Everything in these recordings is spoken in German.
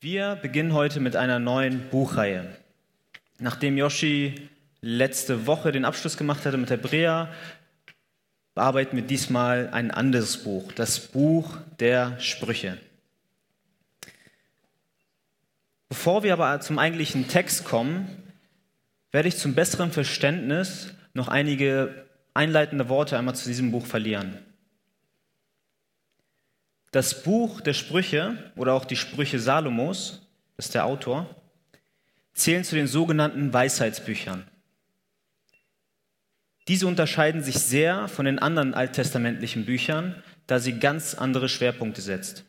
Wir beginnen heute mit einer neuen Buchreihe. Nachdem Yoshi letzte Woche den Abschluss gemacht hatte mit Hebräer, bearbeiten wir diesmal ein anderes Buch, das Buch der Sprüche. Bevor wir aber zum eigentlichen Text kommen, werde ich zum besseren Verständnis noch einige einleitende Worte einmal zu diesem Buch verlieren. Das Buch der Sprüche oder auch die Sprüche Salomos, das ist der Autor, zählen zu den sogenannten Weisheitsbüchern. Diese unterscheiden sich sehr von den anderen alttestamentlichen Büchern, da sie ganz andere Schwerpunkte setzt.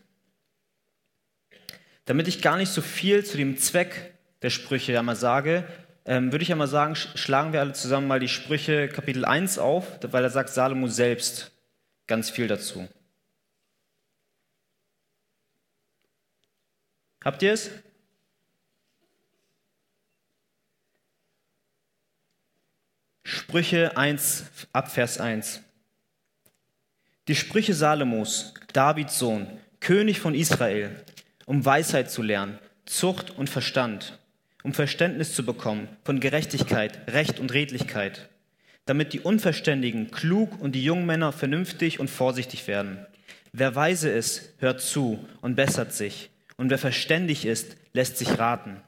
Damit ich gar nicht so viel zu dem Zweck der Sprüche einmal sage, ähm, würde ich einmal sagen, schlagen wir alle zusammen mal die Sprüche Kapitel 1 auf, weil da sagt Salomo selbst ganz viel dazu. Habt ihr es? Sprüche 1 ab Vers 1. Die Sprüche Salomos, Davids Sohn, König von Israel, um Weisheit zu lernen, Zucht und Verstand, um Verständnis zu bekommen von Gerechtigkeit, Recht und Redlichkeit, damit die Unverständigen klug und die jungen Männer vernünftig und vorsichtig werden. Wer weise ist, hört zu und bessert sich und wer verständig ist, lässt sich raten,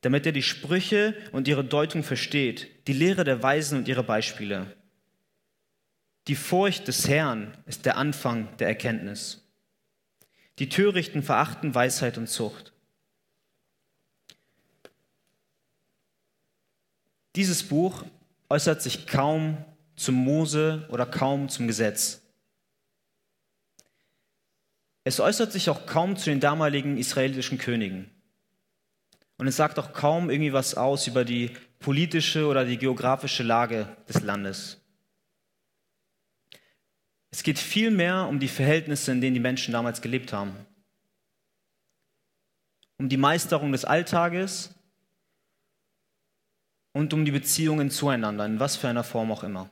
damit er die Sprüche und ihre Deutung versteht, die Lehre der Weisen und ihre Beispiele. Die Furcht des Herrn ist der Anfang der Erkenntnis. Die Törichten verachten Weisheit und Zucht. Dieses Buch äußert sich kaum zum Mose oder kaum zum Gesetz. Es äußert sich auch kaum zu den damaligen israelischen Königen. Und es sagt auch kaum irgendwie was aus über die politische oder die geografische Lage des Landes. Es geht vielmehr um die Verhältnisse, in denen die Menschen damals gelebt haben. Um die Meisterung des Alltages und um die Beziehungen zueinander, in was für einer Form auch immer.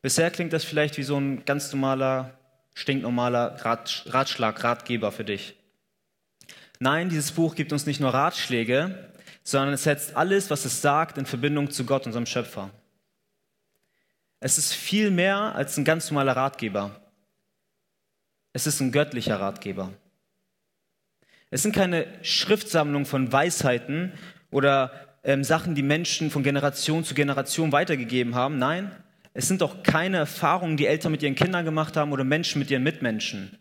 Bisher klingt das vielleicht wie so ein ganz normaler stinknormaler Ratschlag, Ratgeber für dich. Nein, dieses Buch gibt uns nicht nur Ratschläge, sondern es setzt alles, was es sagt, in Verbindung zu Gott, unserem Schöpfer. Es ist viel mehr als ein ganz normaler Ratgeber. Es ist ein göttlicher Ratgeber. Es sind keine Schriftsammlungen von Weisheiten oder ähm, Sachen, die Menschen von Generation zu Generation weitergegeben haben. Nein, es sind doch keine Erfahrungen, die Eltern mit ihren Kindern gemacht haben oder Menschen mit ihren Mitmenschen.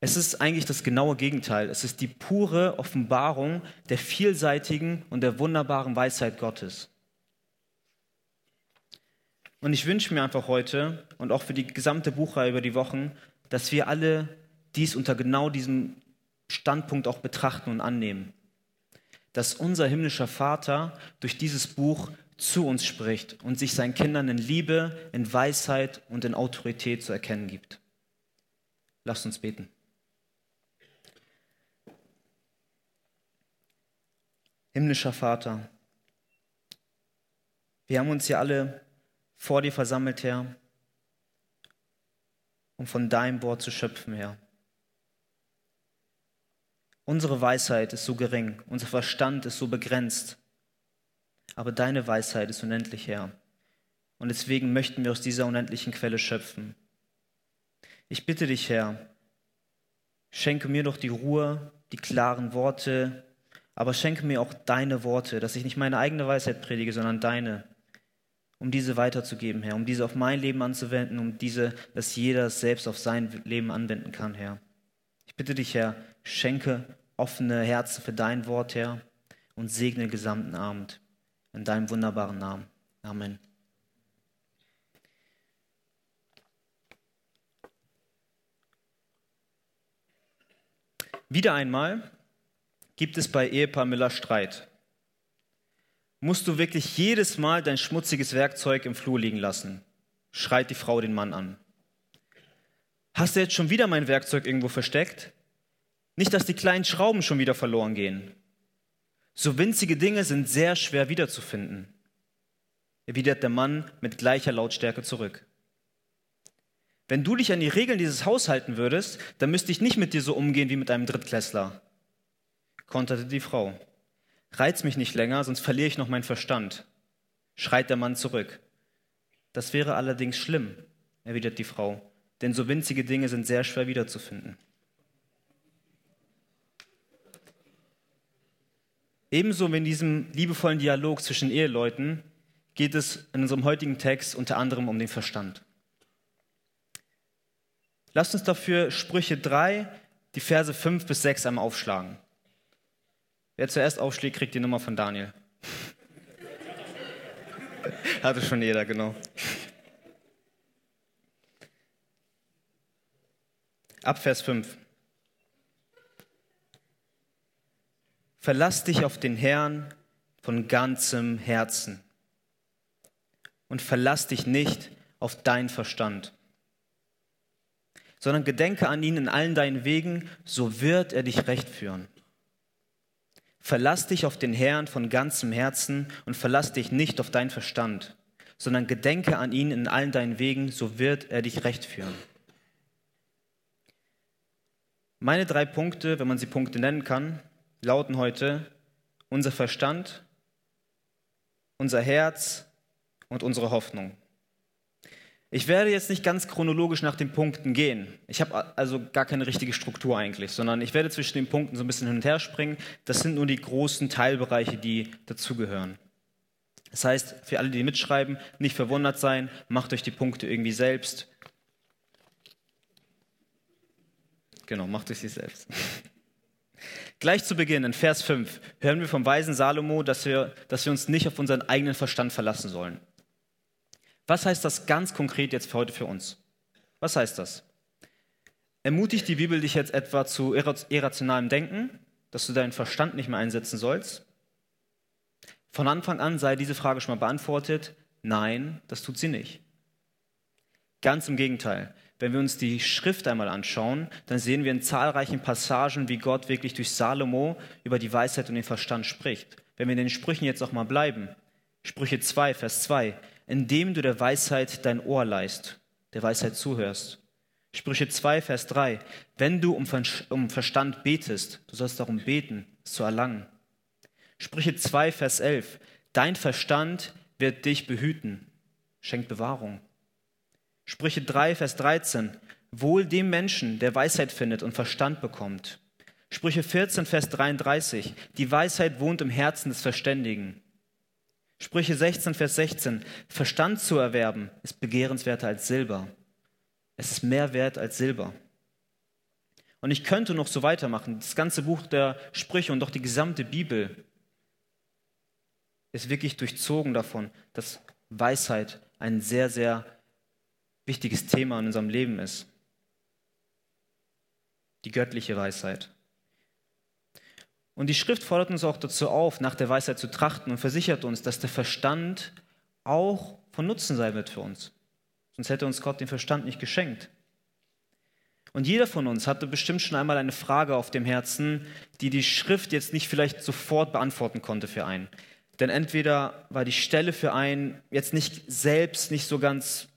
Es ist eigentlich das genaue Gegenteil. Es ist die pure Offenbarung der vielseitigen und der wunderbaren Weisheit Gottes. Und ich wünsche mir einfach heute und auch für die gesamte Buchreihe über die Wochen, dass wir alle dies unter genau diesem Standpunkt auch betrachten und annehmen. Dass unser himmlischer Vater durch dieses Buch zu uns spricht und sich seinen Kindern in Liebe, in Weisheit und in Autorität zu erkennen gibt. Lasst uns beten. Himmlischer Vater, wir haben uns hier alle vor dir versammelt, Herr, um von deinem Wort zu schöpfen, Herr. Unsere Weisheit ist so gering, unser Verstand ist so begrenzt aber deine Weisheit ist unendlich, Herr. Und deswegen möchten wir aus dieser unendlichen Quelle schöpfen. Ich bitte dich, Herr, schenke mir doch die Ruhe, die klaren Worte, aber schenke mir auch deine Worte, dass ich nicht meine eigene Weisheit predige, sondern deine, um diese weiterzugeben, Herr, um diese auf mein Leben anzuwenden, um diese, dass jeder es selbst auf sein Leben anwenden kann, Herr. Ich bitte dich, Herr, schenke offene Herzen für dein Wort, Herr, und segne den gesamten Abend. In deinem wunderbaren Namen. Amen. Wieder einmal gibt es bei Ehepaar Müller Streit. Musst du wirklich jedes Mal dein schmutziges Werkzeug im Flur liegen lassen? schreit die Frau den Mann an. Hast du jetzt schon wieder mein Werkzeug irgendwo versteckt? Nicht, dass die kleinen Schrauben schon wieder verloren gehen. So winzige Dinge sind sehr schwer wiederzufinden, erwidert der Mann mit gleicher Lautstärke zurück. Wenn du dich an die Regeln dieses Haus halten würdest, dann müsste ich nicht mit dir so umgehen wie mit einem Drittklässler, konterte die Frau. Reiz mich nicht länger, sonst verliere ich noch meinen Verstand, schreit der Mann zurück. Das wäre allerdings schlimm, erwidert die Frau, denn so winzige Dinge sind sehr schwer wiederzufinden. Ebenso wie in diesem liebevollen Dialog zwischen Eheleuten geht es in unserem heutigen Text unter anderem um den Verstand. Lasst uns dafür Sprüche 3, die Verse 5 bis 6 einmal aufschlagen. Wer zuerst aufschlägt, kriegt die Nummer von Daniel. Hatte schon jeder, genau. Ab Vers 5. Verlass dich auf den Herrn von ganzem Herzen und verlass dich nicht auf dein Verstand, sondern gedenke an ihn in allen deinen Wegen, so wird er dich recht führen. Verlass dich auf den Herrn von ganzem Herzen und verlass dich nicht auf dein Verstand, sondern gedenke an ihn in allen deinen Wegen, so wird er dich recht führen. Meine drei Punkte, wenn man sie Punkte nennen kann, lauten heute unser Verstand, unser Herz und unsere Hoffnung. Ich werde jetzt nicht ganz chronologisch nach den Punkten gehen. Ich habe also gar keine richtige Struktur eigentlich, sondern ich werde zwischen den Punkten so ein bisschen hin und her springen. Das sind nur die großen Teilbereiche, die dazugehören. Das heißt, für alle, die mitschreiben, nicht verwundert sein, macht euch die Punkte irgendwie selbst. Genau, macht euch sie selbst. Gleich zu Beginn, in Vers 5, hören wir vom weisen Salomo, dass wir, dass wir uns nicht auf unseren eigenen Verstand verlassen sollen. Was heißt das ganz konkret jetzt für heute für uns? Was heißt das? Ermutigt die Bibel dich jetzt etwa zu irrationalem Denken, dass du deinen Verstand nicht mehr einsetzen sollst? Von Anfang an sei diese Frage schon mal beantwortet. Nein, das tut sie nicht. Ganz im Gegenteil. Wenn wir uns die Schrift einmal anschauen, dann sehen wir in zahlreichen Passagen, wie Gott wirklich durch Salomo über die Weisheit und den Verstand spricht. Wenn wir in den Sprüchen jetzt auch mal bleiben, Sprüche 2, Vers 2, indem du der Weisheit dein Ohr leist, der Weisheit zuhörst. Sprüche 2, Vers 3, wenn du um Verstand betest, du sollst darum beten, es zu erlangen. Sprüche 2, Vers 11, dein Verstand wird dich behüten, schenkt Bewahrung. Sprüche 3, Vers 13. Wohl dem Menschen, der Weisheit findet und Verstand bekommt. Sprüche 14, Vers 33. Die Weisheit wohnt im Herzen des Verständigen. Sprüche 16, Vers 16. Verstand zu erwerben ist begehrenswerter als Silber. Es ist mehr wert als Silber. Und ich könnte noch so weitermachen. Das ganze Buch der Sprüche und doch die gesamte Bibel ist wirklich durchzogen davon, dass Weisheit ein sehr, sehr wichtiges Thema in unserem Leben ist. Die göttliche Weisheit. Und die Schrift fordert uns auch dazu auf, nach der Weisheit zu trachten und versichert uns, dass der Verstand auch von Nutzen sein wird für uns. Sonst hätte uns Gott den Verstand nicht geschenkt. Und jeder von uns hatte bestimmt schon einmal eine Frage auf dem Herzen, die die Schrift jetzt nicht vielleicht sofort beantworten konnte für einen. Denn entweder war die Stelle für einen jetzt nicht selbst nicht so ganz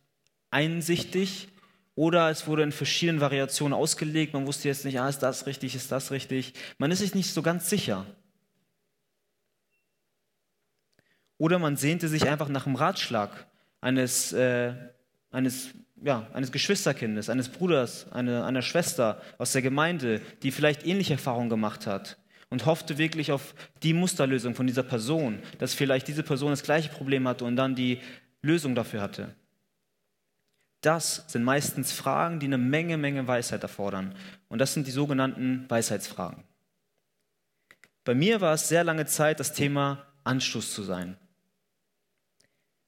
einsichtig oder es wurde in verschiedenen Variationen ausgelegt. Man wusste jetzt nicht, ah, ist das richtig, ist das richtig. Man ist sich nicht so ganz sicher. Oder man sehnte sich einfach nach dem Ratschlag eines, äh, eines, ja, eines Geschwisterkindes, eines Bruders, eine, einer Schwester aus der Gemeinde, die vielleicht ähnliche Erfahrungen gemacht hat und hoffte wirklich auf die Musterlösung von dieser Person, dass vielleicht diese Person das gleiche Problem hatte und dann die Lösung dafür hatte. Das sind meistens Fragen, die eine Menge, Menge Weisheit erfordern. Und das sind die sogenannten Weisheitsfragen. Bei mir war es sehr lange Zeit das Thema Anstoß zu sein.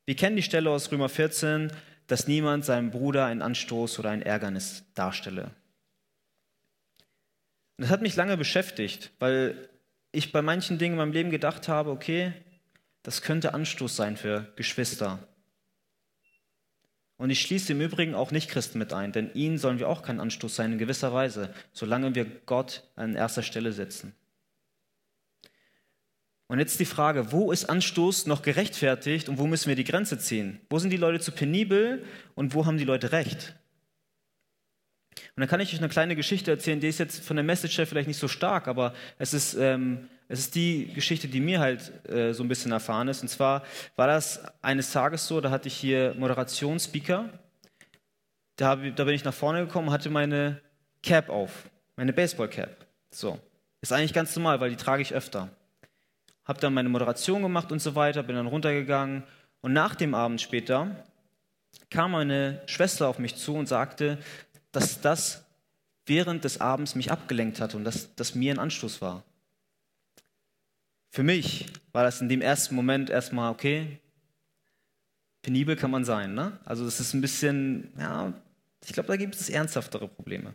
Wir kennen die Stelle aus Römer 14, dass niemand seinem Bruder einen Anstoß oder ein Ärgernis darstelle. Und das hat mich lange beschäftigt, weil ich bei manchen Dingen in meinem Leben gedacht habe, okay, das könnte Anstoß sein für Geschwister, und ich schließe im Übrigen auch Nicht-Christen mit ein, denn ihnen sollen wir auch kein Anstoß sein in gewisser Weise, solange wir Gott an erster Stelle setzen. Und jetzt die Frage, wo ist Anstoß noch gerechtfertigt und wo müssen wir die Grenze ziehen? Wo sind die Leute zu penibel und wo haben die Leute recht? Und dann kann ich euch eine kleine Geschichte erzählen, die ist jetzt von der Message her vielleicht nicht so stark, aber es ist, ähm, es ist die Geschichte, die mir halt äh, so ein bisschen erfahren ist. Und zwar war das eines Tages so, da hatte ich hier Moderationsspeaker. Da, da bin ich nach vorne gekommen hatte meine Cap auf, meine Baseball-Cap. So. Ist eigentlich ganz normal, weil die trage ich öfter. Hab dann meine Moderation gemacht und so weiter, bin dann runtergegangen. Und nach dem Abend später kam meine Schwester auf mich zu und sagte, dass das während des Abends mich abgelenkt hat und dass das mir ein Anstoß war. Für mich war das in dem ersten Moment erstmal okay. Penibel kann man sein, ne? Also es ist ein bisschen, ja, ich glaube, da gibt es ernsthaftere Probleme.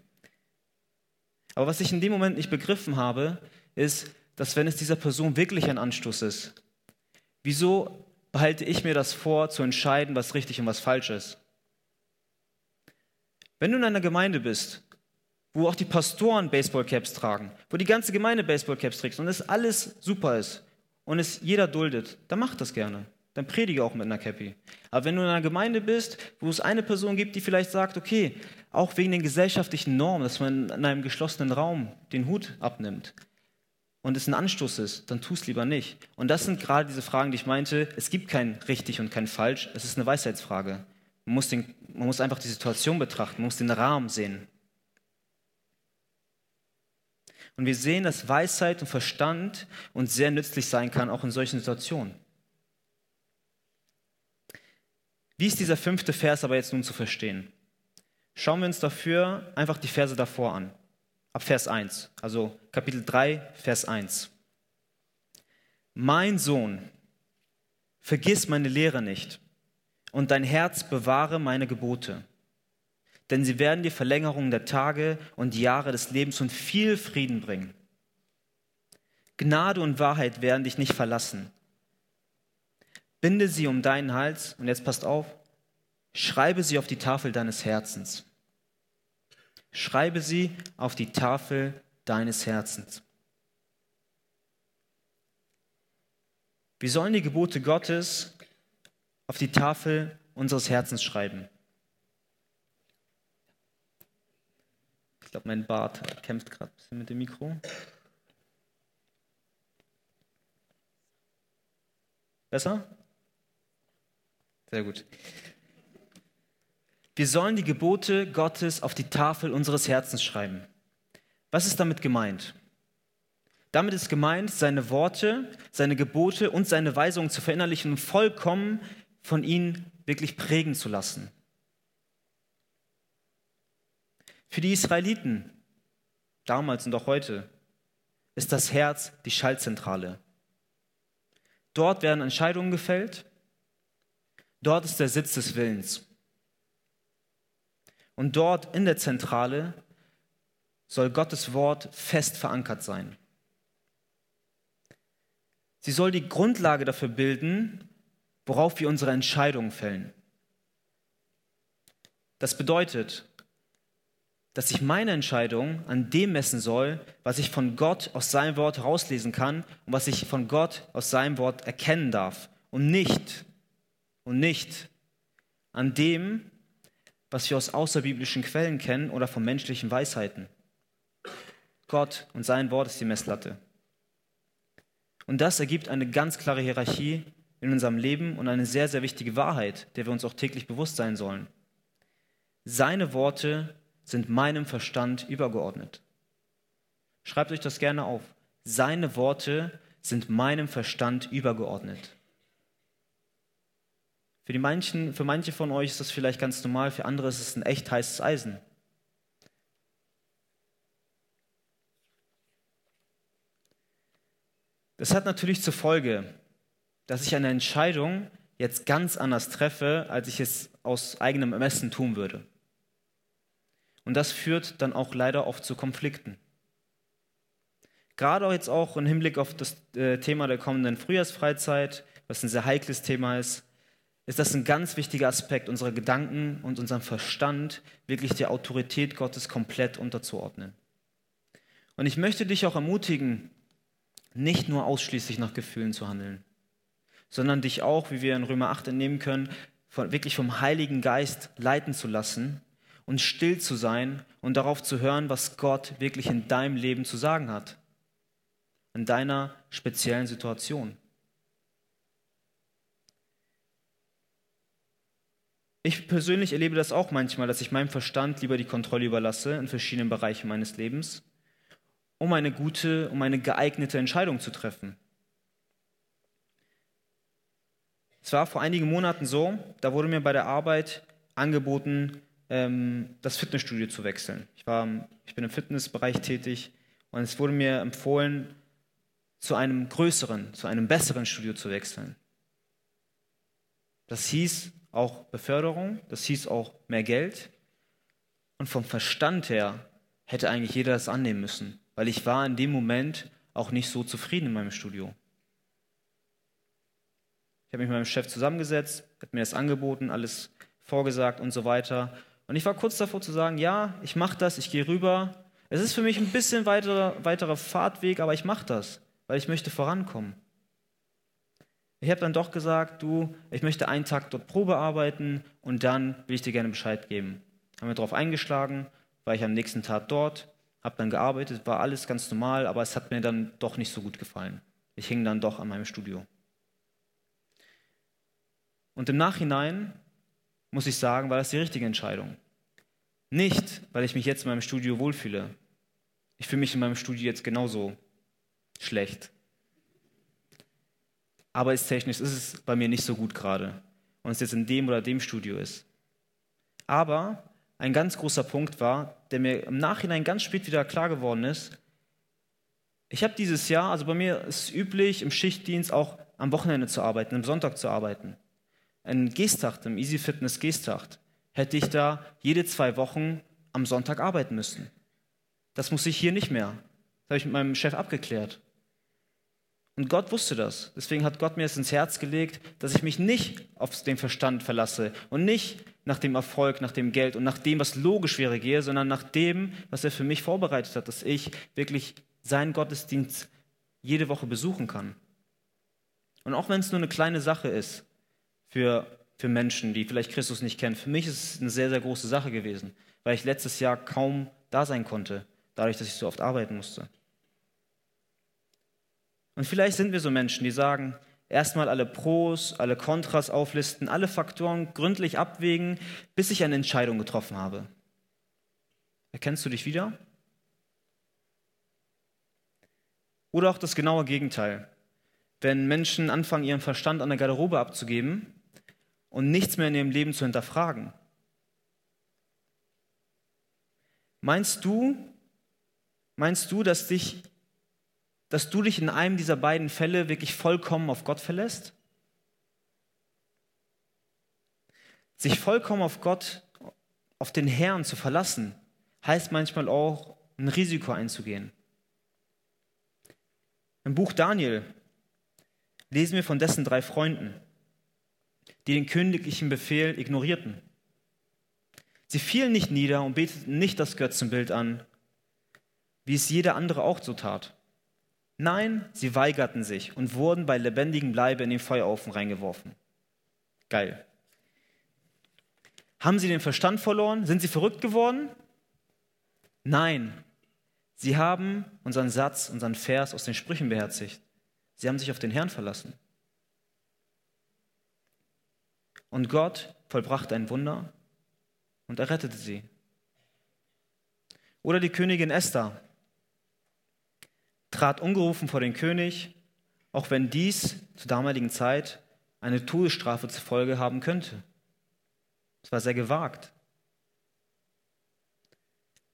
Aber was ich in dem Moment nicht begriffen habe, ist, dass wenn es dieser Person wirklich ein Anstoß ist, wieso behalte ich mir das vor, zu entscheiden, was richtig und was falsch ist? Wenn du in einer Gemeinde bist, wo auch die Pastoren Baseballcaps tragen, wo die ganze Gemeinde Baseballcaps trägt und es alles super ist und es jeder duldet, dann mach das gerne. Dann predige auch mit einer Cappy. Aber wenn du in einer Gemeinde bist, wo es eine Person gibt, die vielleicht sagt, okay, auch wegen den gesellschaftlichen Normen, dass man in einem geschlossenen Raum den Hut abnimmt und es ein Anstoß ist, dann tu es lieber nicht. Und das sind gerade diese Fragen, die ich meinte, es gibt kein richtig und kein falsch, es ist eine Weisheitsfrage. Man muss, den, man muss einfach die Situation betrachten, man muss den Rahmen sehen. Und wir sehen, dass Weisheit und Verstand uns sehr nützlich sein kann, auch in solchen Situationen. Wie ist dieser fünfte Vers aber jetzt nun zu verstehen? Schauen wir uns dafür einfach die Verse davor an. Ab Vers 1, also Kapitel 3, Vers 1. Mein Sohn, vergiss meine Lehre nicht und dein Herz bewahre meine Gebote. Denn sie werden dir Verlängerung der Tage und Jahre des Lebens und viel Frieden bringen. Gnade und Wahrheit werden dich nicht verlassen. Binde sie um deinen Hals und jetzt passt auf, schreibe sie auf die Tafel deines Herzens. Schreibe sie auf die Tafel deines Herzens. Wir sollen die Gebote Gottes auf die Tafel unseres Herzens schreiben. Glaube, mein Bart kämpft gerade ein bisschen mit dem Mikro. Besser? Sehr gut. Wir sollen die Gebote Gottes auf die Tafel unseres Herzens schreiben. Was ist damit gemeint? Damit ist gemeint, seine Worte, seine Gebote und seine Weisungen zu verinnerlichen und vollkommen von ihnen wirklich prägen zu lassen. Für die Israeliten, damals und auch heute, ist das Herz die Schaltzentrale. Dort werden Entscheidungen gefällt, dort ist der Sitz des Willens. Und dort in der Zentrale soll Gottes Wort fest verankert sein. Sie soll die Grundlage dafür bilden, worauf wir unsere Entscheidungen fällen. Das bedeutet, dass ich meine Entscheidung an dem messen soll, was ich von Gott aus seinem Wort herauslesen kann und was ich von Gott aus seinem Wort erkennen darf und nicht und nicht an dem, was wir aus außerbiblischen Quellen kennen oder von menschlichen Weisheiten. Gott und sein Wort ist die Messlatte. Und das ergibt eine ganz klare Hierarchie in unserem Leben und eine sehr, sehr wichtige Wahrheit, der wir uns auch täglich bewusst sein sollen. Seine Worte sind meinem Verstand übergeordnet. Schreibt euch das gerne auf. Seine Worte sind meinem Verstand übergeordnet. Für, die manchen, für manche von euch ist das vielleicht ganz normal, für andere ist es ein echt heißes Eisen. Das hat natürlich zur Folge, dass ich eine Entscheidung jetzt ganz anders treffe, als ich es aus eigenem Ermessen tun würde. Und das führt dann auch leider oft zu Konflikten. Gerade auch jetzt auch im Hinblick auf das äh, Thema der kommenden Frühjahrsfreizeit, was ein sehr heikles Thema ist, ist das ein ganz wichtiger Aspekt, unsere Gedanken und unseren Verstand wirklich der Autorität Gottes komplett unterzuordnen. Und ich möchte dich auch ermutigen, nicht nur ausschließlich nach Gefühlen zu handeln sondern dich auch, wie wir in Römer 8 entnehmen können, von, wirklich vom Heiligen Geist leiten zu lassen und still zu sein und darauf zu hören, was Gott wirklich in deinem Leben zu sagen hat. In deiner speziellen Situation. Ich persönlich erlebe das auch manchmal, dass ich meinem Verstand lieber die Kontrolle überlasse in verschiedenen Bereichen meines Lebens, um eine gute, um eine geeignete Entscheidung zu treffen. Es war vor einigen Monaten so, da wurde mir bei der Arbeit angeboten, das Fitnessstudio zu wechseln. Ich, war, ich bin im Fitnessbereich tätig und es wurde mir empfohlen, zu einem größeren, zu einem besseren Studio zu wechseln. Das hieß auch Beförderung, das hieß auch mehr Geld. Und vom Verstand her hätte eigentlich jeder das annehmen müssen, weil ich war in dem Moment auch nicht so zufrieden in meinem Studio. Ich habe mich mit meinem Chef zusammengesetzt, hat mir das angeboten, alles vorgesagt und so weiter. Und ich war kurz davor zu sagen, ja, ich mache das, ich gehe rüber. Es ist für mich ein bisschen weiterer, weiterer Fahrtweg, aber ich mache das, weil ich möchte vorankommen. Ich habe dann doch gesagt, du, ich möchte einen Tag dort Probe arbeiten und dann will ich dir gerne Bescheid geben. Haben wir darauf eingeschlagen, war ich am nächsten Tag dort, habe dann gearbeitet, war alles ganz normal, aber es hat mir dann doch nicht so gut gefallen. Ich hing dann doch an meinem Studio. Und im Nachhinein muss ich sagen, war das die richtige Entscheidung. Nicht, weil ich mich jetzt in meinem Studio wohlfühle. Ich fühle mich in meinem Studio jetzt genauso schlecht. Arbeitstechnisch ist es bei mir nicht so gut gerade. Und es jetzt in dem oder dem Studio ist. Aber ein ganz großer Punkt war, der mir im Nachhinein ganz spät wieder klar geworden ist. Ich habe dieses Jahr, also bei mir ist es üblich, im Schichtdienst auch am Wochenende zu arbeiten, am Sonntag zu arbeiten in Geesthacht, im Easy Fitness Geesthacht, hätte ich da jede zwei Wochen am Sonntag arbeiten müssen. Das muss ich hier nicht mehr. Das habe ich mit meinem Chef abgeklärt. Und Gott wusste das. Deswegen hat Gott mir es ins Herz gelegt, dass ich mich nicht auf den Verstand verlasse und nicht nach dem Erfolg, nach dem Geld und nach dem, was logisch wäre, gehe, sondern nach dem, was er für mich vorbereitet hat, dass ich wirklich seinen Gottesdienst jede Woche besuchen kann. Und auch wenn es nur eine kleine Sache ist, für, für Menschen, die vielleicht Christus nicht kennen. Für mich ist es eine sehr, sehr große Sache gewesen, weil ich letztes Jahr kaum da sein konnte, dadurch, dass ich so oft arbeiten musste. Und vielleicht sind wir so Menschen, die sagen, erstmal alle Pros, alle Kontras auflisten, alle Faktoren gründlich abwägen, bis ich eine Entscheidung getroffen habe. Erkennst du dich wieder? Oder auch das genaue Gegenteil. Wenn Menschen anfangen, ihren Verstand an der Garderobe abzugeben und nichts mehr in ihrem Leben zu hinterfragen. Meinst du, meinst du, dass dich, dass du dich in einem dieser beiden Fälle wirklich vollkommen auf Gott verlässt? Sich vollkommen auf Gott, auf den Herrn zu verlassen, heißt manchmal auch, ein Risiko einzugehen. Im Buch Daniel lesen wir von dessen drei Freunden die den königlichen Befehl ignorierten. Sie fielen nicht nieder und beteten nicht das Götzenbild an, wie es jeder andere auch so tat. Nein, sie weigerten sich und wurden bei lebendigem Leibe in den Feuerofen reingeworfen. Geil. Haben sie den Verstand verloren? Sind sie verrückt geworden? Nein, sie haben unseren Satz, unseren Vers aus den Sprüchen beherzigt. Sie haben sich auf den Herrn verlassen. Und Gott vollbrachte ein Wunder und er rettete sie. Oder die Königin Esther trat ungerufen vor den König, auch wenn dies zur damaligen Zeit eine Todesstrafe zur Folge haben könnte. Es war sehr gewagt.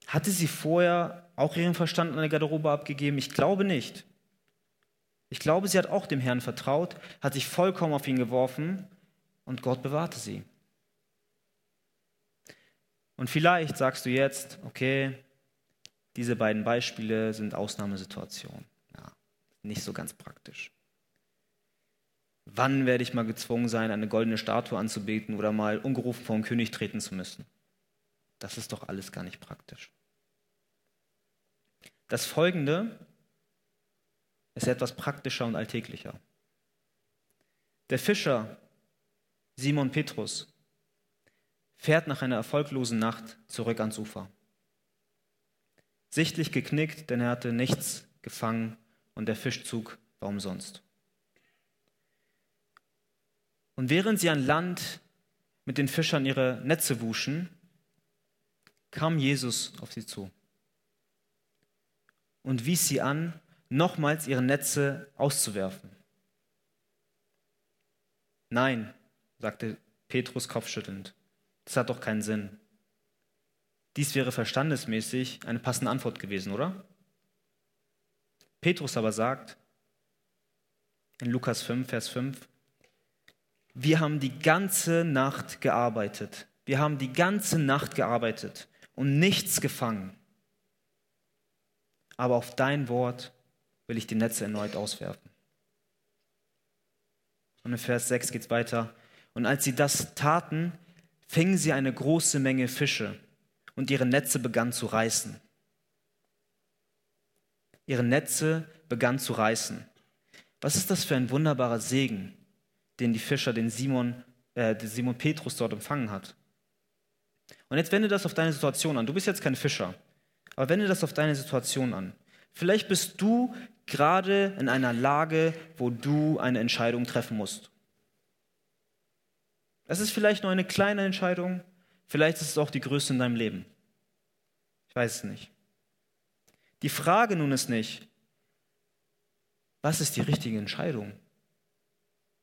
Hatte sie vorher auch ihren Verstand an der Garderobe abgegeben? Ich glaube nicht. Ich glaube, sie hat auch dem Herrn vertraut, hat sich vollkommen auf ihn geworfen und Gott bewahrte sie. Und vielleicht sagst du jetzt, okay, diese beiden Beispiele sind Ausnahmesituationen. Ja, nicht so ganz praktisch. Wann werde ich mal gezwungen sein, eine goldene Statue anzubeten oder mal ungerufen vor den König treten zu müssen? Das ist doch alles gar nicht praktisch. Das Folgende ist etwas praktischer und alltäglicher. Der Fischer Simon Petrus fährt nach einer erfolglosen Nacht zurück ans Ufer. Sichtlich geknickt, denn er hatte nichts gefangen und der Fischzug war umsonst. Und während sie an Land mit den Fischern ihre Netze wuschen, kam Jesus auf sie zu und wies sie an, nochmals ihre Netze auszuwerfen. Nein, sagte Petrus kopfschüttelnd, das hat doch keinen Sinn. Dies wäre verstandesmäßig eine passende Antwort gewesen, oder? Petrus aber sagt in Lukas 5, Vers 5, wir haben die ganze Nacht gearbeitet. Wir haben die ganze Nacht gearbeitet und nichts gefangen. Aber auf dein Wort will ich die Netze erneut auswerfen. Und in Vers 6 geht es weiter. Und als sie das taten, fingen sie eine große Menge Fische und ihre Netze begannen zu reißen. Ihre Netze begannen zu reißen. Was ist das für ein wunderbarer Segen, den die Fischer, den Simon, äh, den Simon Petrus dort empfangen hat? Und jetzt wende das auf deine Situation an. Du bist jetzt kein Fischer, aber wende das auf deine Situation an. Vielleicht bist du gerade in einer Lage, wo du eine Entscheidung treffen musst. Es ist vielleicht nur eine kleine Entscheidung, vielleicht ist es auch die größte in deinem Leben. Ich weiß es nicht. Die Frage nun ist nicht, was ist die richtige Entscheidung?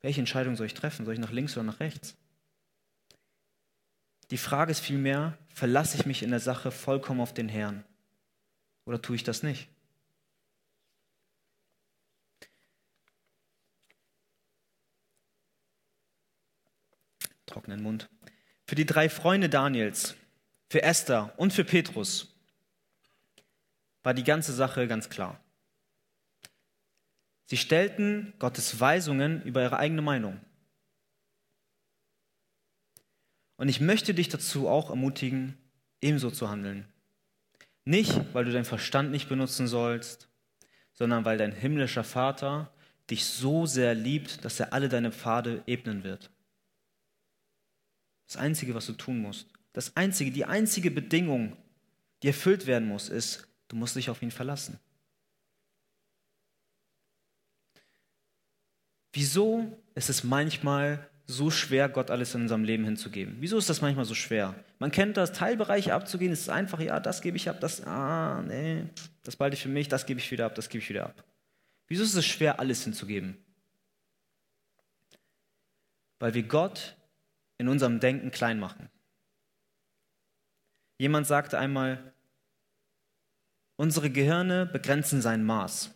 Welche Entscheidung soll ich treffen? Soll ich nach links oder nach rechts? Die Frage ist vielmehr, verlasse ich mich in der Sache vollkommen auf den Herrn oder tue ich das nicht? Trockenen Mund. Für die drei Freunde Daniels, für Esther und für Petrus war die ganze Sache ganz klar. Sie stellten Gottes Weisungen über ihre eigene Meinung. Und ich möchte dich dazu auch ermutigen, ebenso zu handeln. Nicht, weil du deinen Verstand nicht benutzen sollst, sondern weil dein himmlischer Vater dich so sehr liebt, dass er alle deine Pfade ebnen wird. Das Einzige, was du tun musst, das Einzige, die einzige Bedingung, die erfüllt werden muss, ist, du musst dich auf ihn verlassen. Wieso ist es manchmal so schwer, Gott alles in unserem Leben hinzugeben? Wieso ist das manchmal so schwer? Man kennt das, Teilbereiche abzugehen, es ist einfach, ja, das gebe ich ab, das, ah, nee, das behalte ich für mich, das gebe ich wieder ab, das gebe ich wieder ab. Wieso ist es schwer, alles hinzugeben? Weil wir Gott in unserem Denken klein machen. Jemand sagte einmal, unsere Gehirne begrenzen sein Maß.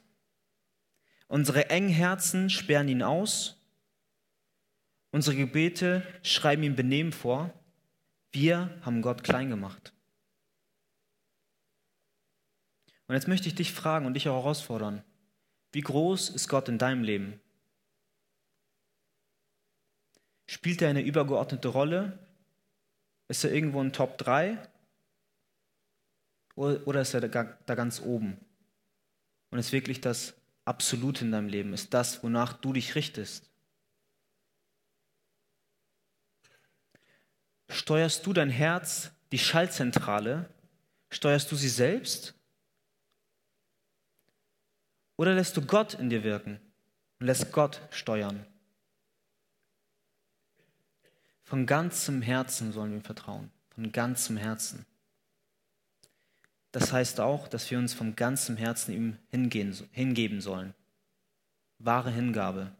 Unsere engen Herzen sperren ihn aus Unsere Gebete schreiben ihm Benehmen vor. Wir haben Gott klein gemacht. Und jetzt möchte ich dich fragen und dich auch herausfordern. Wie groß ist Gott in deinem Leben? Spielt er eine übergeordnete Rolle? Ist er irgendwo in Top 3? Oder ist er da ganz oben? Und ist wirklich das Absolute in deinem Leben? Ist das, wonach du dich richtest? Steuerst du dein Herz, die Schaltzentrale? Steuerst du sie selbst? Oder lässt du Gott in dir wirken und lässt Gott steuern? Von ganzem Herzen sollen wir ihm vertrauen. Von ganzem Herzen. Das heißt auch, dass wir uns vom ganzem Herzen ihm hingehen, hingeben sollen. Wahre Hingabe.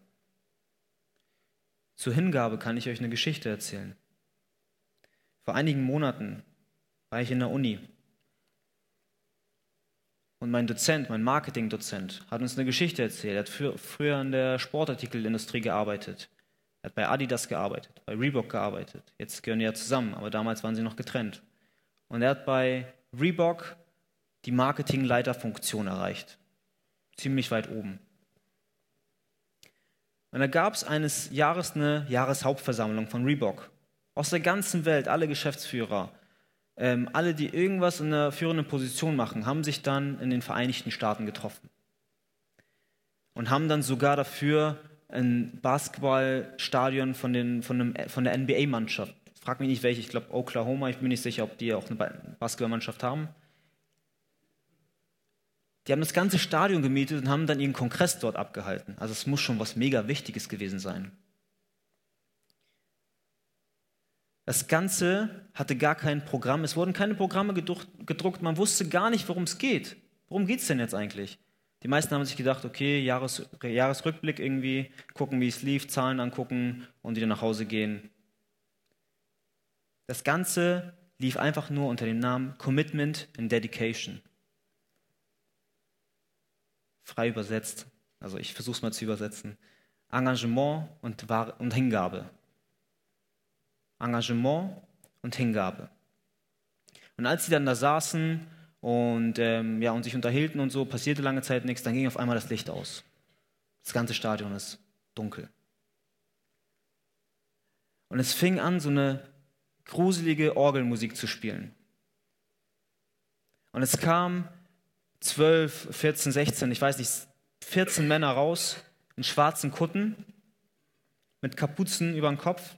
Zur Hingabe kann ich euch eine Geschichte erzählen. Vor einigen Monaten war ich in der Uni und mein Dozent, mein Marketingdozent, hat uns eine Geschichte erzählt. Er hat früher in der Sportartikelindustrie gearbeitet. Er hat bei Adidas gearbeitet, bei Reebok gearbeitet. Jetzt gehören die ja zusammen, aber damals waren sie noch getrennt. Und er hat bei Reebok die Marketingleiterfunktion erreicht. Ziemlich weit oben. Und da gab es eines Jahres eine Jahreshauptversammlung von Reebok. Aus der ganzen Welt, alle Geschäftsführer, ähm, alle, die irgendwas in einer führenden Position machen, haben sich dann in den Vereinigten Staaten getroffen. Und haben dann sogar dafür ein Basketballstadion von, den, von, einem, von der NBA-Mannschaft frag mich nicht welche, ich glaube Oklahoma, ich bin nicht sicher, ob die auch eine Basketballmannschaft haben. Die haben das ganze Stadion gemietet und haben dann ihren Kongress dort abgehalten. Also es muss schon was mega Wichtiges gewesen sein. Das Ganze hatte gar kein Programm. Es wurden keine Programme gedruckt. Man wusste gar nicht, worum es geht. Worum geht es denn jetzt eigentlich? Die meisten haben sich gedacht, okay, Jahres, Jahresrückblick irgendwie, gucken, wie es lief, Zahlen angucken und wieder nach Hause gehen. Das Ganze lief einfach nur unter dem Namen Commitment and Dedication. Frei übersetzt, also ich versuche es mal zu übersetzen. Engagement und, und Hingabe. Engagement und Hingabe. Und als sie dann da saßen und, ähm, ja, und sich unterhielten und so, passierte lange Zeit nichts, dann ging auf einmal das Licht aus. Das ganze Stadion ist dunkel. Und es fing an, so eine gruselige Orgelmusik zu spielen. Und es kamen 12, 14, 16, ich weiß nicht, 14 Männer raus in schwarzen Kutten mit Kapuzen über dem Kopf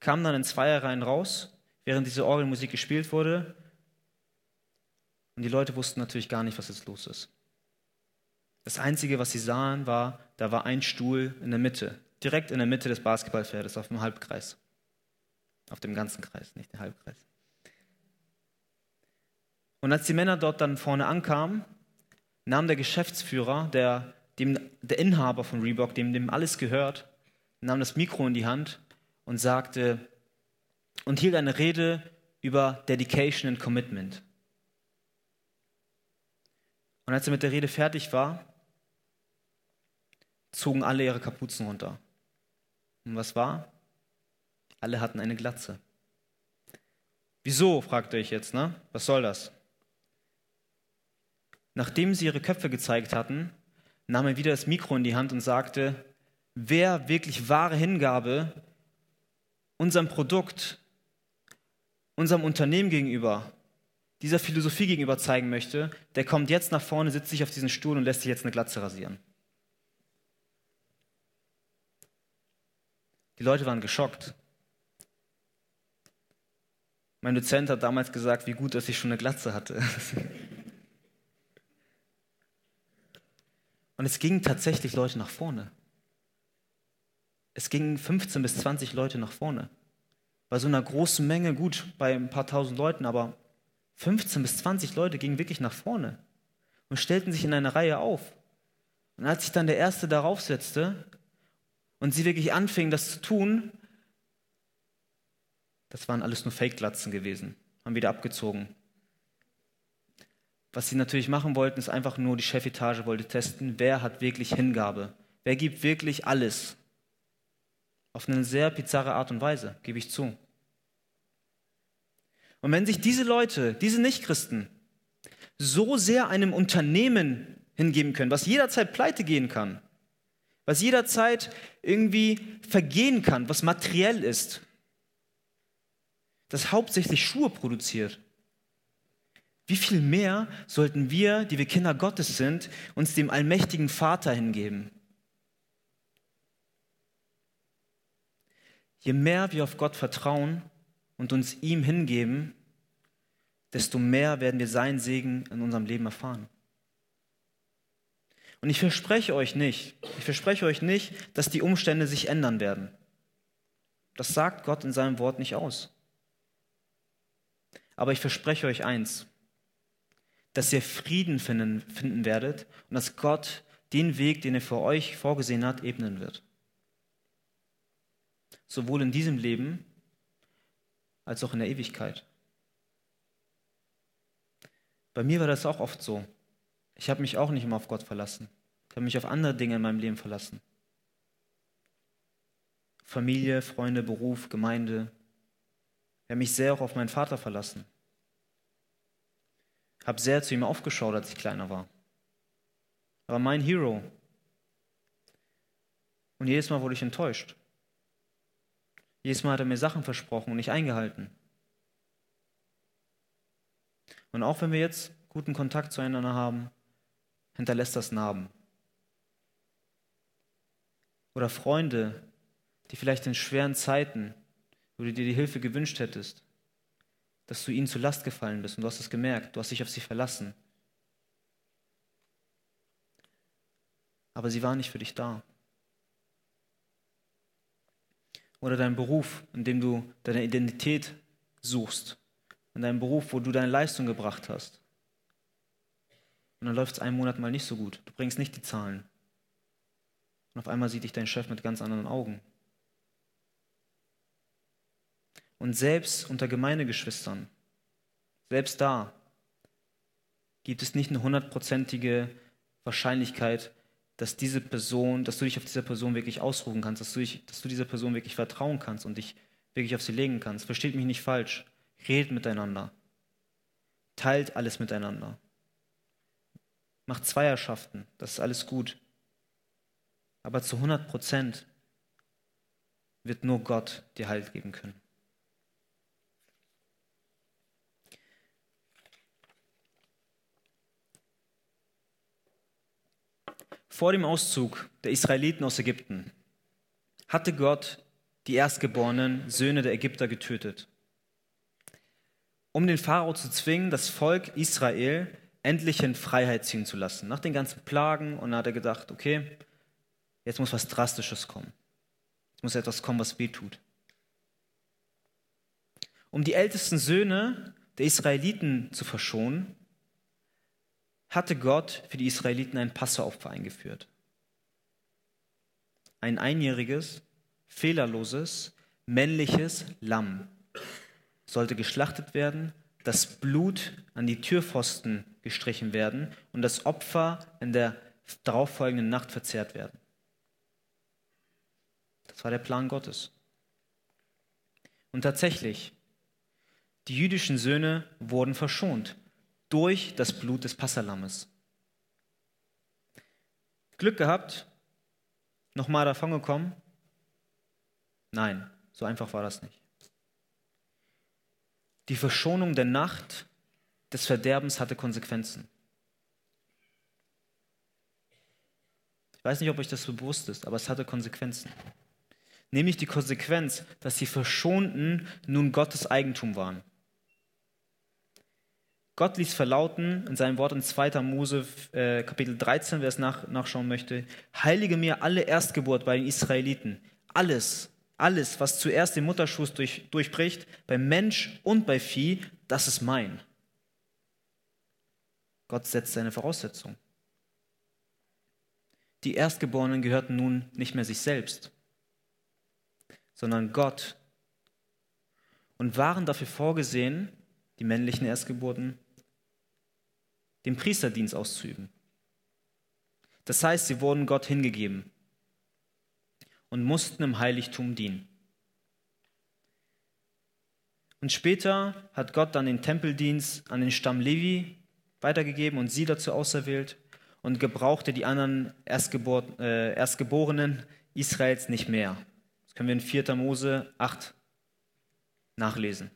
kamen dann in Zweierreihen raus, während diese Orgelmusik gespielt wurde. Und die Leute wussten natürlich gar nicht, was jetzt los ist. Das Einzige, was sie sahen, war, da war ein Stuhl in der Mitte, direkt in der Mitte des Basketballfeldes, auf dem Halbkreis. Auf dem ganzen Kreis, nicht der Halbkreis. Und als die Männer dort dann vorne ankamen, nahm der Geschäftsführer, der, dem, der Inhaber von Reebok, dem, dem alles gehört, nahm das Mikro in die Hand und sagte und hielt eine Rede über Dedication and Commitment. Und als er mit der Rede fertig war, zogen alle ihre Kapuzen runter. Und was war? Alle hatten eine Glatze. Wieso, fragt ihr euch jetzt, ne? Was soll das? Nachdem sie ihre Köpfe gezeigt hatten, nahm er wieder das Mikro in die Hand und sagte, wer wirklich wahre Hingabe unserem Produkt, unserem Unternehmen gegenüber, dieser Philosophie gegenüber zeigen möchte, der kommt jetzt nach vorne, sitzt sich auf diesen Stuhl und lässt sich jetzt eine Glatze rasieren. Die Leute waren geschockt. Mein Dozent hat damals gesagt, wie gut, dass ich schon eine Glatze hatte. Und es gingen tatsächlich Leute nach vorne. Es gingen 15 bis 20 Leute nach vorne. Bei so einer großen Menge, gut, bei ein paar tausend Leuten, aber 15 bis 20 Leute gingen wirklich nach vorne und stellten sich in eine Reihe auf. Und als sich dann der Erste darauf setzte und sie wirklich anfingen, das zu tun, das waren alles nur Fake-Glatzen gewesen, haben wieder abgezogen. Was sie natürlich machen wollten, ist einfach nur, die Chefetage wollte testen, wer hat wirklich Hingabe, wer gibt wirklich alles. Auf eine sehr bizarre Art und Weise, gebe ich zu. Und wenn sich diese Leute, diese Nichtchristen, so sehr einem Unternehmen hingeben können, was jederzeit pleite gehen kann, was jederzeit irgendwie vergehen kann, was materiell ist, das hauptsächlich Schuhe produziert. Wie viel mehr sollten wir, die wir Kinder Gottes sind, uns dem allmächtigen Vater hingeben? Je mehr wir auf Gott vertrauen und uns ihm hingeben, desto mehr werden wir seinen Segen in unserem Leben erfahren. Und ich verspreche euch nicht, ich verspreche euch nicht, dass die Umstände sich ändern werden. Das sagt Gott in seinem Wort nicht aus. Aber ich verspreche euch eins, dass ihr Frieden finden, finden werdet und dass Gott den Weg, den er für euch vorgesehen hat, ebnen wird sowohl in diesem Leben als auch in der Ewigkeit. Bei mir war das auch oft so. Ich habe mich auch nicht immer auf Gott verlassen. Ich habe mich auf andere Dinge in meinem Leben verlassen. Familie, Freunde, Beruf, Gemeinde. Ich habe mich sehr auch auf meinen Vater verlassen. Ich habe sehr zu ihm aufgeschaut, als ich kleiner war. Er war mein Hero. Und jedes Mal wurde ich enttäuscht. Jedes Mal hat er mir Sachen versprochen und nicht eingehalten. Und auch wenn wir jetzt guten Kontakt zueinander haben, hinterlässt das Narben. Oder Freunde, die vielleicht in schweren Zeiten wo du dir die Hilfe gewünscht hättest, dass du ihnen zur Last gefallen bist und du hast es gemerkt, du hast dich auf sie verlassen. Aber sie waren nicht für dich da. Oder dein Beruf, in dem du deine Identität suchst, in deinem Beruf, wo du deine Leistung gebracht hast. Und dann läuft es einen Monat mal nicht so gut. Du bringst nicht die Zahlen. Und auf einmal sieht dich dein Chef mit ganz anderen Augen. Und selbst unter Gemeindegeschwistern, selbst da gibt es nicht eine hundertprozentige Wahrscheinlichkeit, dass diese Person, dass du dich auf diese Person wirklich ausruhen kannst, dass du, dich, dass du dieser Person wirklich vertrauen kannst und dich wirklich auf sie legen kannst. Versteht mich nicht falsch. Redet miteinander. Teilt alles miteinander. Macht Zweierschaften. Das ist alles gut. Aber zu 100 Prozent wird nur Gott dir Halt geben können. Vor dem Auszug der Israeliten aus Ägypten hatte Gott die erstgeborenen Söhne der Ägypter getötet, um den Pharao zu zwingen, das Volk Israel endlich in Freiheit ziehen zu lassen. Nach den ganzen Plagen und dann hat er gedacht, okay, jetzt muss was Drastisches kommen. Jetzt muss etwas kommen, was weh tut. Um die ältesten Söhne der Israeliten zu verschonen, hatte Gott für die Israeliten ein Passeopfer eingeführt. Ein einjähriges, fehlerloses, männliches Lamm sollte geschlachtet werden, das Blut an die Türpfosten gestrichen werden und das Opfer in der darauffolgenden Nacht verzehrt werden. Das war der Plan Gottes. Und tatsächlich, die jüdischen Söhne wurden verschont durch das Blut des Passalammes. Glück gehabt, nochmal davon gekommen? Nein, so einfach war das nicht. Die Verschonung der Nacht des Verderbens hatte Konsequenzen. Ich weiß nicht, ob euch das bewusst ist, aber es hatte Konsequenzen. Nämlich die Konsequenz, dass die Verschonten nun Gottes Eigentum waren. Gott ließ verlauten in seinem Wort in 2. Mose äh, Kapitel 13, wer es nach, nachschauen möchte, heilige mir alle Erstgeburt bei den Israeliten. Alles, alles, was zuerst den Mutterschuss durch, durchbricht, beim Mensch und bei Vieh, das ist mein. Gott setzt seine Voraussetzung. Die Erstgeborenen gehörten nun nicht mehr sich selbst, sondern Gott und waren dafür vorgesehen, die männlichen Erstgeburten, den Priesterdienst auszuüben. Das heißt, sie wurden Gott hingegeben und mussten im Heiligtum dienen. Und später hat Gott dann den Tempeldienst an den Stamm Levi weitergegeben und sie dazu auserwählt und gebrauchte die anderen Erstgebor äh, Erstgeborenen Israels nicht mehr. Das können wir in 4. Mose 8 nachlesen.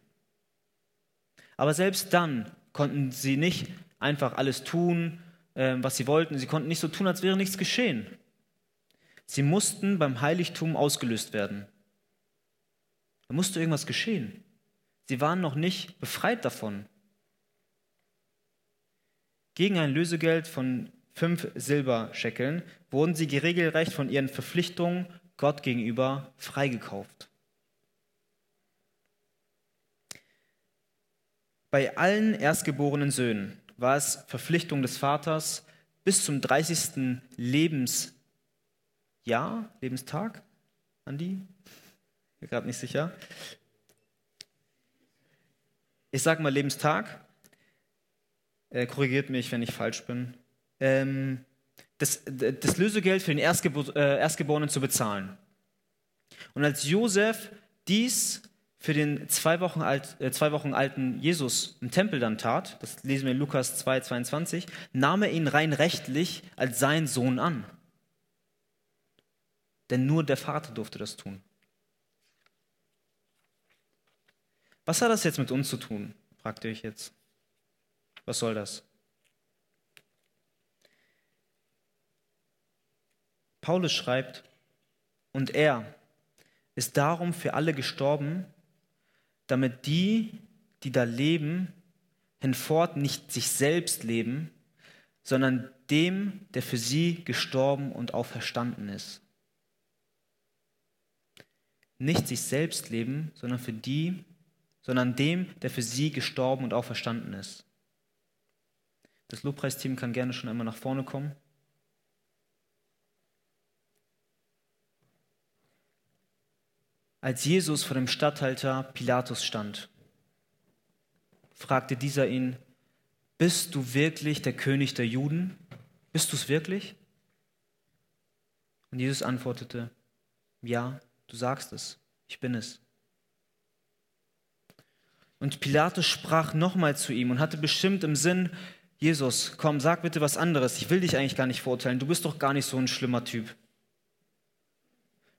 Aber selbst dann konnten sie nicht einfach alles tun, ähm, was sie wollten. Sie konnten nicht so tun, als wäre nichts geschehen. Sie mussten beim Heiligtum ausgelöst werden. Da musste irgendwas geschehen. Sie waren noch nicht befreit davon. Gegen ein Lösegeld von fünf Silberscheckeln wurden sie regelrecht von ihren Verpflichtungen Gott gegenüber freigekauft. Bei allen erstgeborenen Söhnen war es Verpflichtung des Vaters, bis zum 30. Lebensjahr, Lebenstag, Andi? Bin gerade nicht sicher. Ich sage mal Lebenstag. Äh, korrigiert mich, wenn ich falsch bin. Ähm, das, das, Lösegeld für den Erstgebor äh, Erstgeborenen zu bezahlen. Und als Josef dies für den zwei Wochen, alt, äh, zwei Wochen alten Jesus im Tempel dann tat, das lesen wir in Lukas 2, 22, nahm er ihn rein rechtlich als sein Sohn an. Denn nur der Vater durfte das tun. Was hat das jetzt mit uns zu tun, fragt ihr euch jetzt. Was soll das? Paulus schreibt, und er ist darum für alle gestorben, damit die, die da leben, hinfort nicht sich selbst leben, sondern dem, der für sie gestorben und auferstanden ist. Nicht sich selbst leben, sondern für die, sondern dem, der für sie gestorben und auferstanden ist. Das Lobpreisteam kann gerne schon einmal nach vorne kommen. Als Jesus vor dem Statthalter Pilatus stand, fragte dieser ihn, bist du wirklich der König der Juden? Bist du es wirklich? Und Jesus antwortete, ja, du sagst es, ich bin es. Und Pilatus sprach nochmal zu ihm und hatte bestimmt im Sinn, Jesus, komm, sag bitte was anderes, ich will dich eigentlich gar nicht verurteilen, du bist doch gar nicht so ein schlimmer Typ.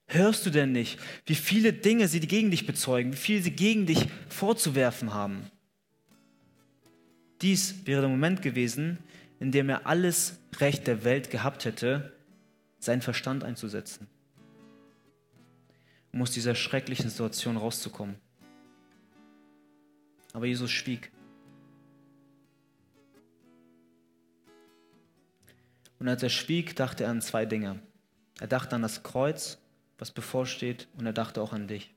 Hörst du denn nicht, wie viele Dinge sie gegen dich bezeugen, wie viel sie gegen dich vorzuwerfen haben? Dies wäre der Moment gewesen, in dem er alles Recht der Welt gehabt hätte, seinen Verstand einzusetzen, um aus dieser schrecklichen Situation rauszukommen. Aber Jesus schwieg. Und als er schwieg, dachte er an zwei Dinge. Er dachte an das Kreuz was bevorsteht und er dachte auch an dich.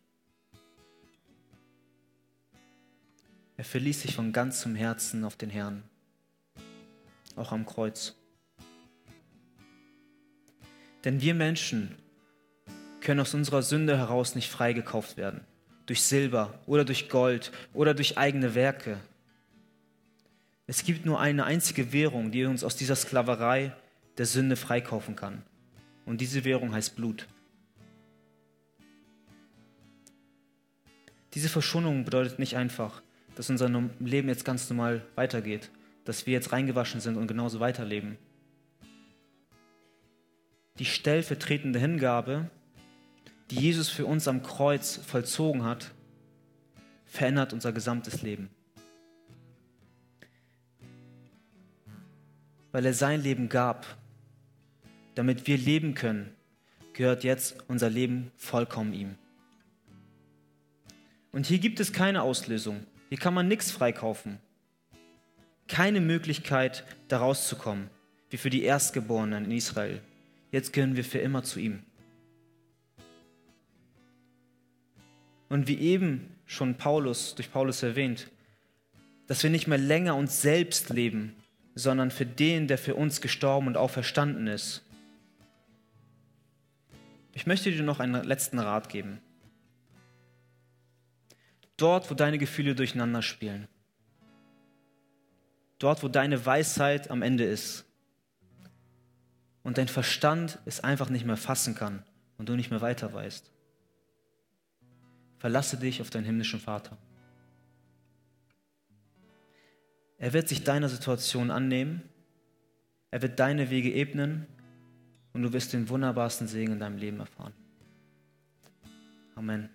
Er verließ sich von ganzem Herzen auf den Herrn, auch am Kreuz. Denn wir Menschen können aus unserer Sünde heraus nicht freigekauft werden, durch Silber oder durch Gold oder durch eigene Werke. Es gibt nur eine einzige Währung, die uns aus dieser Sklaverei der Sünde freikaufen kann. Und diese Währung heißt Blut. Diese Verschonung bedeutet nicht einfach, dass unser Leben jetzt ganz normal weitergeht, dass wir jetzt reingewaschen sind und genauso weiterleben. Die stellvertretende Hingabe, die Jesus für uns am Kreuz vollzogen hat, verändert unser gesamtes Leben. Weil er sein Leben gab, damit wir leben können, gehört jetzt unser Leben vollkommen ihm. Und hier gibt es keine Auslösung. Hier kann man nichts freikaufen. Keine Möglichkeit, da rauszukommen, wie für die Erstgeborenen in Israel. Jetzt gehören wir für immer zu ihm. Und wie eben schon Paulus, durch Paulus erwähnt, dass wir nicht mehr länger uns selbst leben, sondern für den, der für uns gestorben und auferstanden ist. Ich möchte dir noch einen letzten Rat geben. Dort, wo deine Gefühle durcheinander spielen. Dort, wo deine Weisheit am Ende ist. Und dein Verstand es einfach nicht mehr fassen kann und du nicht mehr weiter weißt. Verlasse dich auf deinen himmlischen Vater. Er wird sich deiner Situation annehmen. Er wird deine Wege ebnen und du wirst den wunderbarsten Segen in deinem Leben erfahren. Amen.